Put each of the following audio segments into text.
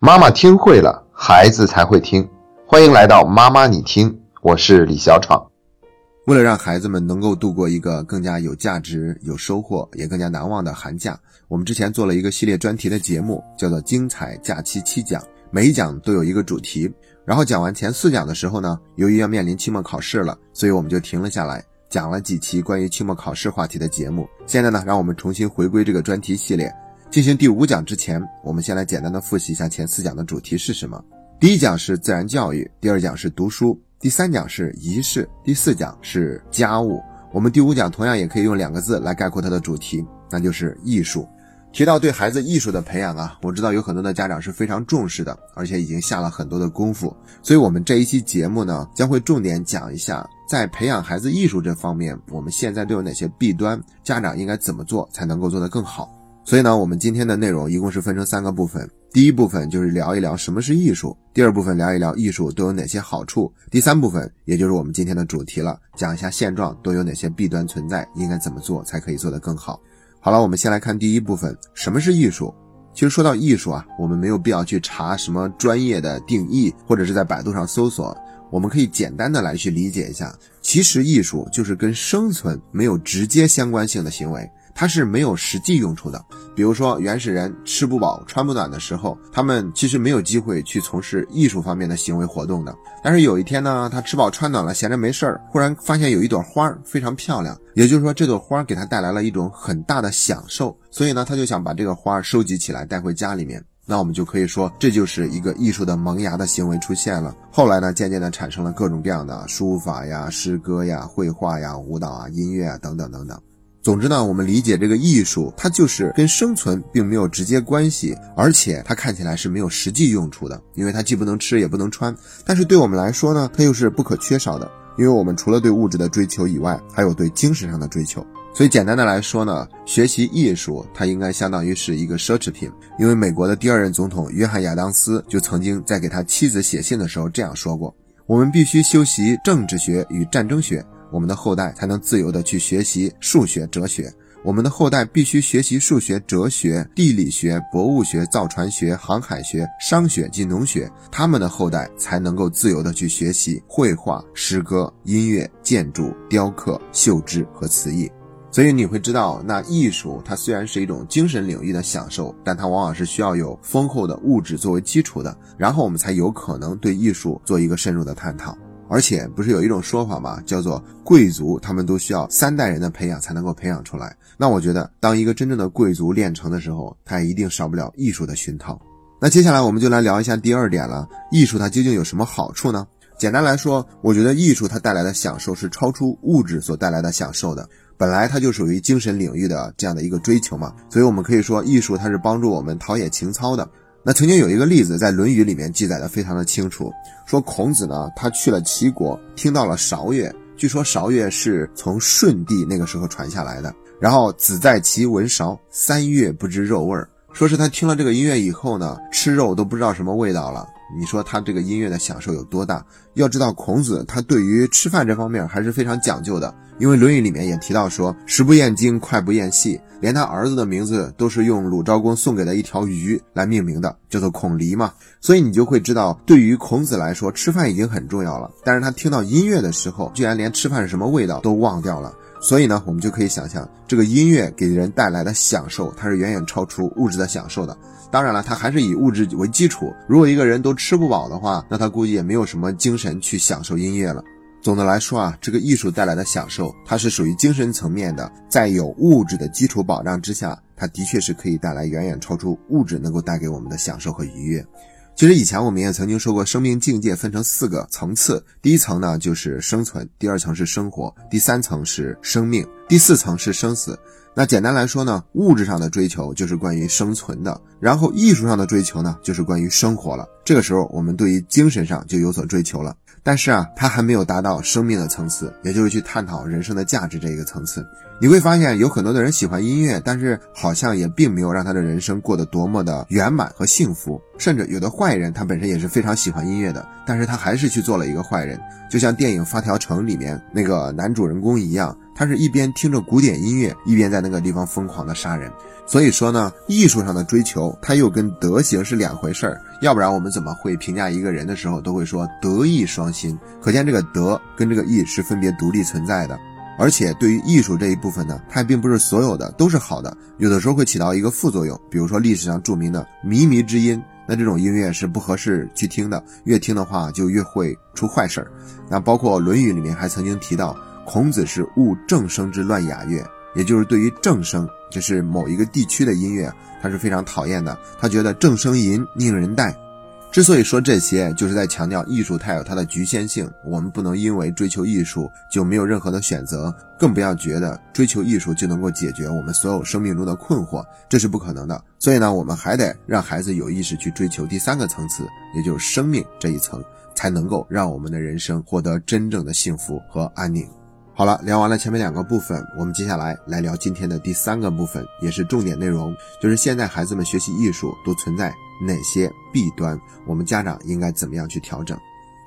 妈妈听会了，孩子才会听。欢迎来到妈妈你听，我是李小闯。为了让孩子们能够度过一个更加有价值、有收获，也更加难忘的寒假，我们之前做了一个系列专题的节目，叫做《精彩假期七讲》，每一讲都有一个主题。然后讲完前四讲的时候呢，由于要面临期末考试了，所以我们就停了下来，讲了几期关于期末考试话题的节目。现在呢，让我们重新回归这个专题系列。进行第五讲之前，我们先来简单的复习一下前四讲的主题是什么。第一讲是自然教育，第二讲是读书，第三讲是仪式，第四讲是家务。我们第五讲同样也可以用两个字来概括它的主题，那就是艺术。提到对孩子艺术的培养啊，我知道有很多的家长是非常重视的，而且已经下了很多的功夫。所以，我们这一期节目呢，将会重点讲一下，在培养孩子艺术这方面，我们现在都有哪些弊端，家长应该怎么做才能够做得更好。所以呢，我们今天的内容一共是分成三个部分。第一部分就是聊一聊什么是艺术，第二部分聊一聊艺术都有哪些好处，第三部分也就是我们今天的主题了，讲一下现状都有哪些弊端存在，应该怎么做才可以做得更好。好了，我们先来看第一部分，什么是艺术？其实说到艺术啊，我们没有必要去查什么专业的定义，或者是在百度上搜索，我们可以简单的来去理解一下，其实艺术就是跟生存没有直接相关性的行为。它是没有实际用处的，比如说原始人吃不饱穿不暖的时候，他们其实没有机会去从事艺术方面的行为活动的。但是有一天呢，他吃饱穿暖了，闲着没事儿，忽然发现有一朵花非常漂亮，也就是说这朵花给他带来了一种很大的享受，所以呢，他就想把这个花收集起来带回家里面。那我们就可以说，这就是一个艺术的萌芽的行为出现了。后来呢，渐渐的产生了各种各样的书法呀、诗歌呀、绘画呀、舞蹈啊、音乐啊等等等等。总之呢，我们理解这个艺术，它就是跟生存并没有直接关系，而且它看起来是没有实际用处的，因为它既不能吃也不能穿。但是对我们来说呢，它又是不可缺少的，因为我们除了对物质的追求以外，还有对精神上的追求。所以简单的来说呢，学习艺术它应该相当于是一个奢侈品。因为美国的第二任总统约翰亚当斯就曾经在给他妻子写信的时候这样说过：“我们必须修习政治学与战争学。”我们的后代才能自由地去学习数学、哲学。我们的后代必须学习数学、哲学、地理学、博物学、造船学、航海学、商学及农学。他们的后代才能够自由地去学习绘画、诗歌、音乐、建筑、雕刻、绣织和瓷艺。所以你会知道，那艺术它虽然是一种精神领域的享受，但它往往是需要有丰厚的物质作为基础的，然后我们才有可能对艺术做一个深入的探讨。而且不是有一种说法吗？叫做贵族，他们都需要三代人的培养才能够培养出来。那我觉得，当一个真正的贵族练成的时候，他也一定少不了艺术的熏陶。那接下来我们就来聊一下第二点了，艺术它究竟有什么好处呢？简单来说，我觉得艺术它带来的享受是超出物质所带来的享受的。本来它就属于精神领域的这样的一个追求嘛，所以我们可以说，艺术它是帮助我们陶冶情操的。那曾经有一个例子，在《论语》里面记载的非常的清楚，说孔子呢，他去了齐国，听到了韶乐，据说韶乐是从舜帝那个时候传下来的。然后子在齐闻韶，三月不知肉味儿，说是他听了这个音乐以后呢，吃肉都不知道什么味道了。你说他这个音乐的享受有多大？要知道孔子他对于吃饭这方面还是非常讲究的，因为《论语》里面也提到说“食不厌精，脍不厌细”，连他儿子的名字都是用鲁昭公送给的一条鱼来命名的，叫做孔鲤嘛。所以你就会知道，对于孔子来说，吃饭已经很重要了。但是他听到音乐的时候，居然连吃饭是什么味道都忘掉了。所以呢，我们就可以想象，这个音乐给人带来的享受，它是远远超出物质的享受的。当然了，它还是以物质为基础。如果一个人都吃不饱的话，那他估计也没有什么精神去享受音乐了。总的来说啊，这个艺术带来的享受，它是属于精神层面的，在有物质的基础保障之下，它的确是可以带来远远超出物质能够带给我们的享受和愉悦。其实以前我们也曾经说过，生命境界分成四个层次，第一层呢就是生存，第二层是生活，第三层是生命，第四层是生死。那简单来说呢，物质上的追求就是关于生存的，然后艺术上的追求呢就是关于生活了。这个时候我们对于精神上就有所追求了，但是啊，它还没有达到生命的层次，也就是去探讨人生的价值这一个层次。你会发现有很多的人喜欢音乐，但是好像也并没有让他的人生过得多么的圆满和幸福。甚至有的坏人，他本身也是非常喜欢音乐的，但是他还是去做了一个坏人。就像电影《发条城》里面那个男主人公一样，他是一边听着古典音乐，一边在那个地方疯狂的杀人。所以说呢，艺术上的追求，它又跟德行是两回事儿。要不然我们怎么会评价一个人的时候都会说德艺双馨？可见这个德跟这个艺是分别独立存在的。而且对于艺术这一部分呢，它并不是所有的都是好的，有的时候会起到一个副作用。比如说历史上著名的靡靡之音，那这种音乐是不合适去听的，越听的话就越会出坏事儿。那包括《论语》里面还曾经提到，孔子是恶正声之乱雅乐，也就是对于正声，就是某一个地区的音乐，他是非常讨厌的。他觉得正声淫，令人怠。之所以说这些，就是在强调艺术它有它的局限性，我们不能因为追求艺术就没有任何的选择，更不要觉得追求艺术就能够解决我们所有生命中的困惑，这是不可能的。所以呢，我们还得让孩子有意识去追求第三个层次，也就是生命这一层，才能够让我们的人生获得真正的幸福和安宁。好了，聊完了前面两个部分，我们接下来来聊今天的第三个部分，也是重点内容，就是现在孩子们学习艺术都存在哪些弊端，我们家长应该怎么样去调整？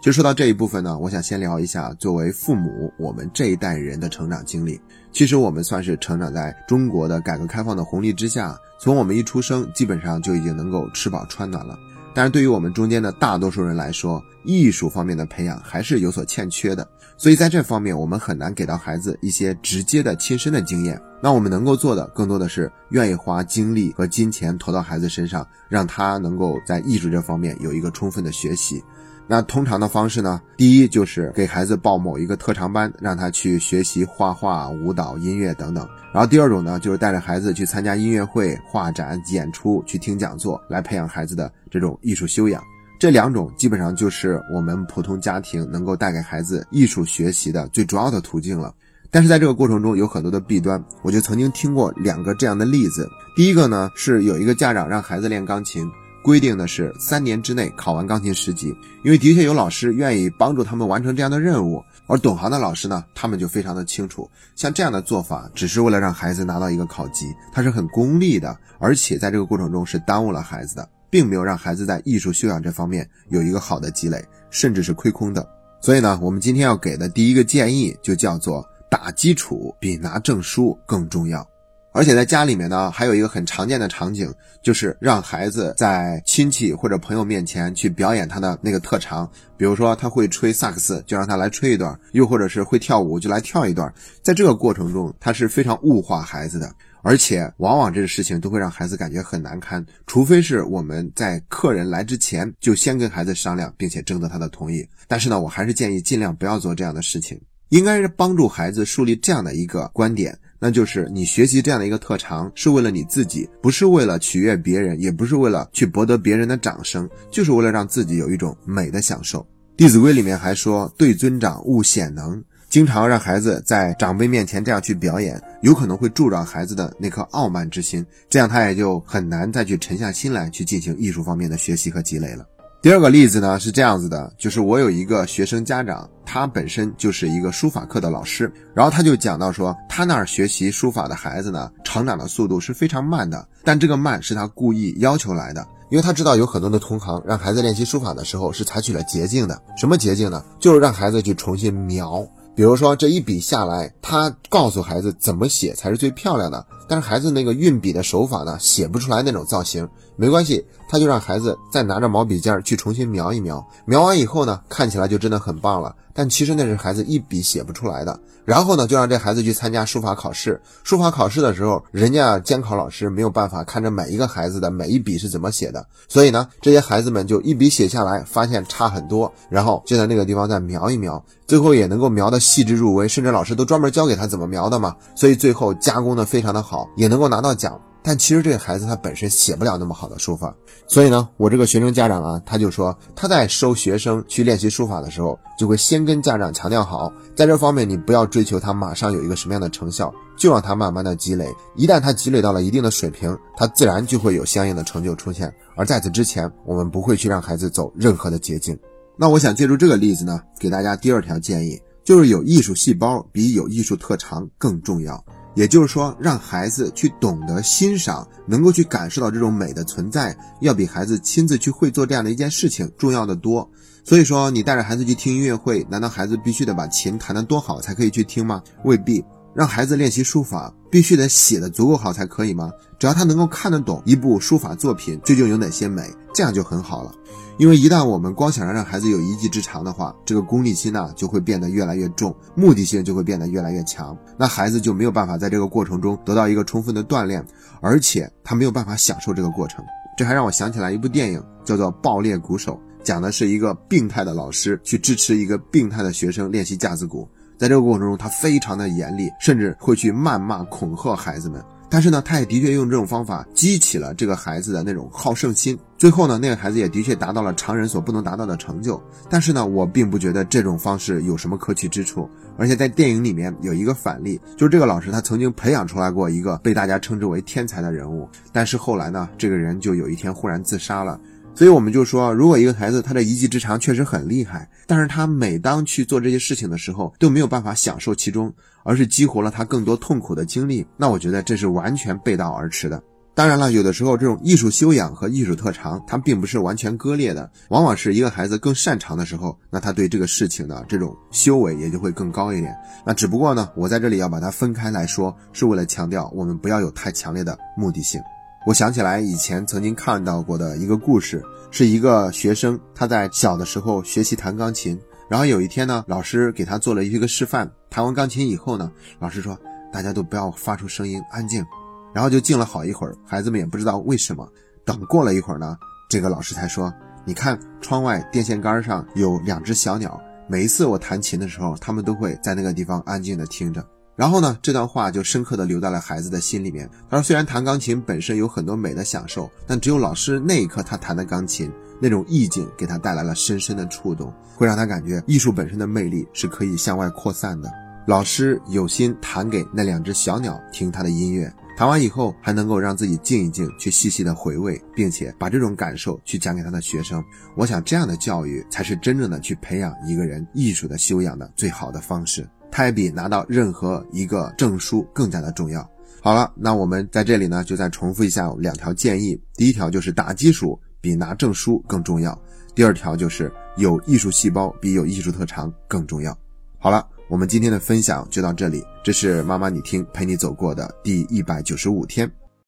就说到这一部分呢，我想先聊一下作为父母我们这一代人的成长经历。其实我们算是成长在中国的改革开放的红利之下，从我们一出生，基本上就已经能够吃饱穿暖了。但是对于我们中间的大多数人来说，艺术方面的培养还是有所欠缺的，所以在这方面我们很难给到孩子一些直接的亲身的经验。那我们能够做的更多的是愿意花精力和金钱投到孩子身上，让他能够在艺术这方面有一个充分的学习。那通常的方式呢？第一就是给孩子报某一个特长班，让他去学习画画、舞蹈、音乐等等。然后第二种呢，就是带着孩子去参加音乐会、画展、演出，去听讲座，来培养孩子的这种艺术修养。这两种基本上就是我们普通家庭能够带给孩子艺术学习的最主要的途径了。但是在这个过程中有很多的弊端，我就曾经听过两个这样的例子。第一个呢，是有一个家长让孩子练钢琴。规定的是三年之内考完钢琴十级，因为的确有老师愿意帮助他们完成这样的任务，而懂行的老师呢，他们就非常的清楚，像这样的做法只是为了让孩子拿到一个考级，它是很功利的，而且在这个过程中是耽误了孩子的，并没有让孩子在艺术修养这方面有一个好的积累，甚至是亏空的。所以呢，我们今天要给的第一个建议就叫做打基础比拿证书更重要。而且在家里面呢，还有一个很常见的场景，就是让孩子在亲戚或者朋友面前去表演他的那个特长。比如说他会吹萨克斯，就让他来吹一段；又或者是会跳舞，就来跳一段。在这个过程中，他是非常物化孩子的，而且往往这个事情都会让孩子感觉很难堪。除非是我们在客人来之前就先跟孩子商量，并且征得他的同意。但是呢，我还是建议尽量不要做这样的事情，应该是帮助孩子树立这样的一个观点。那就是你学习这样的一个特长，是为了你自己，不是为了取悦别人，也不是为了去博得别人的掌声，就是为了让自己有一种美的享受。《弟子规》里面还说：“对尊长勿显能。”经常让孩子在长辈面前这样去表演，有可能会助长孩子的那颗傲慢之心，这样他也就很难再去沉下心来去进行艺术方面的学习和积累了。第二个例子呢是这样子的，就是我有一个学生家长，他本身就是一个书法课的老师，然后他就讲到说，他那儿学习书法的孩子呢，成长的速度是非常慢的，但这个慢是他故意要求来的，因为他知道有很多的同行让孩子练习书法的时候是采取了捷径的，什么捷径呢？就是让孩子去重新描。比如说这一笔下来，他告诉孩子怎么写才是最漂亮的，但是孩子那个运笔的手法呢，写不出来那种造型，没关系，他就让孩子再拿着毛笔尖去重新描一描，描完以后呢，看起来就真的很棒了。但其实那是孩子一笔写不出来的。然后呢，就让这孩子去参加书法考试。书法考试的时候，人家监考老师没有办法看着每一个孩子的每一笔是怎么写的，所以呢，这些孩子们就一笔写下来，发现差很多，然后就在那个地方再描一描，最后也能够描得细致入微，甚至老师都专门教给他怎么描的嘛，所以最后加工的非常的好，也能够拿到奖。但其实这个孩子他本身写不了那么好的书法，所以呢，我这个学生家长啊，他就说他在收学生去练习书法的时候，就会先跟家长强调好，在这方面你不要追求他马上有一个什么样的成效，就让他慢慢的积累，一旦他积累到了一定的水平，他自然就会有相应的成就出现。而在此之前，我们不会去让孩子走任何的捷径。那我想借助这个例子呢，给大家第二条建议，就是有艺术细胞比有艺术特长更重要。也就是说，让孩子去懂得欣赏，能够去感受到这种美的存在，要比孩子亲自去会做这样的一件事情重要的多。所以说，你带着孩子去听音乐会，难道孩子必须得把琴弹得多好才可以去听吗？未必。让孩子练习书法，必须得写的足够好才可以吗？只要他能够看得懂一部书法作品究竟有哪些美，这样就很好了。因为一旦我们光想着让孩子有一技之长的话，这个功利心呢就会变得越来越重，目的性就会变得越来越强，那孩子就没有办法在这个过程中得到一个充分的锻炼，而且他没有办法享受这个过程。这还让我想起来一部电影，叫做《爆裂鼓手》，讲的是一个病态的老师去支持一个病态的学生练习架子鼓。在这个过程中，他非常的严厉，甚至会去谩骂、恐吓孩子们。但是呢，他也的确用这种方法激起了这个孩子的那种好胜心。最后呢，那个孩子也的确达到了常人所不能达到的成就。但是呢，我并不觉得这种方式有什么可取之处。而且在电影里面有一个反例，就是这个老师他曾经培养出来过一个被大家称之为天才的人物，但是后来呢，这个人就有一天忽然自杀了。所以我们就说，如果一个孩子他的一技之长确实很厉害，但是他每当去做这些事情的时候都没有办法享受其中，而是激活了他更多痛苦的经历，那我觉得这是完全背道而驰的。当然了，有的时候这种艺术修养和艺术特长它并不是完全割裂的，往往是一个孩子更擅长的时候，那他对这个事情的这种修为也就会更高一点。那只不过呢，我在这里要把它分开来说，是为了强调我们不要有太强烈的目的性。我想起来以前曾经看到过的一个故事，是一个学生他在小的时候学习弹钢琴，然后有一天呢，老师给他做了一个示范。弹完钢琴以后呢，老师说大家都不要发出声音，安静。然后就静了好一会儿，孩子们也不知道为什么。等过了一会儿呢，这个老师才说：“你看窗外电线杆上有两只小鸟，每一次我弹琴的时候，它们都会在那个地方安静的听着。”然后呢，这段话就深刻的留在了孩子的心里面。他说：“虽然弹钢琴本身有很多美的享受，但只有老师那一刻他弹的钢琴那种意境，给他带来了深深的触动，会让他感觉艺术本身的魅力是可以向外扩散的。老师有心弹给那两只小鸟听他的音乐，弹完以后还能够让自己静一静，去细细的回味，并且把这种感受去讲给他的学生。我想这样的教育才是真正的去培养一个人艺术的修养的最好的方式。”它也比拿到任何一个证书更加的重要。好了，那我们在这里呢，就再重复一下两条建议。第一条就是打基础比拿证书更重要；第二条就是有艺术细胞比有艺术特长更重要。好了，我们今天的分享就到这里。这是妈妈你听陪你走过的第一百九十五天。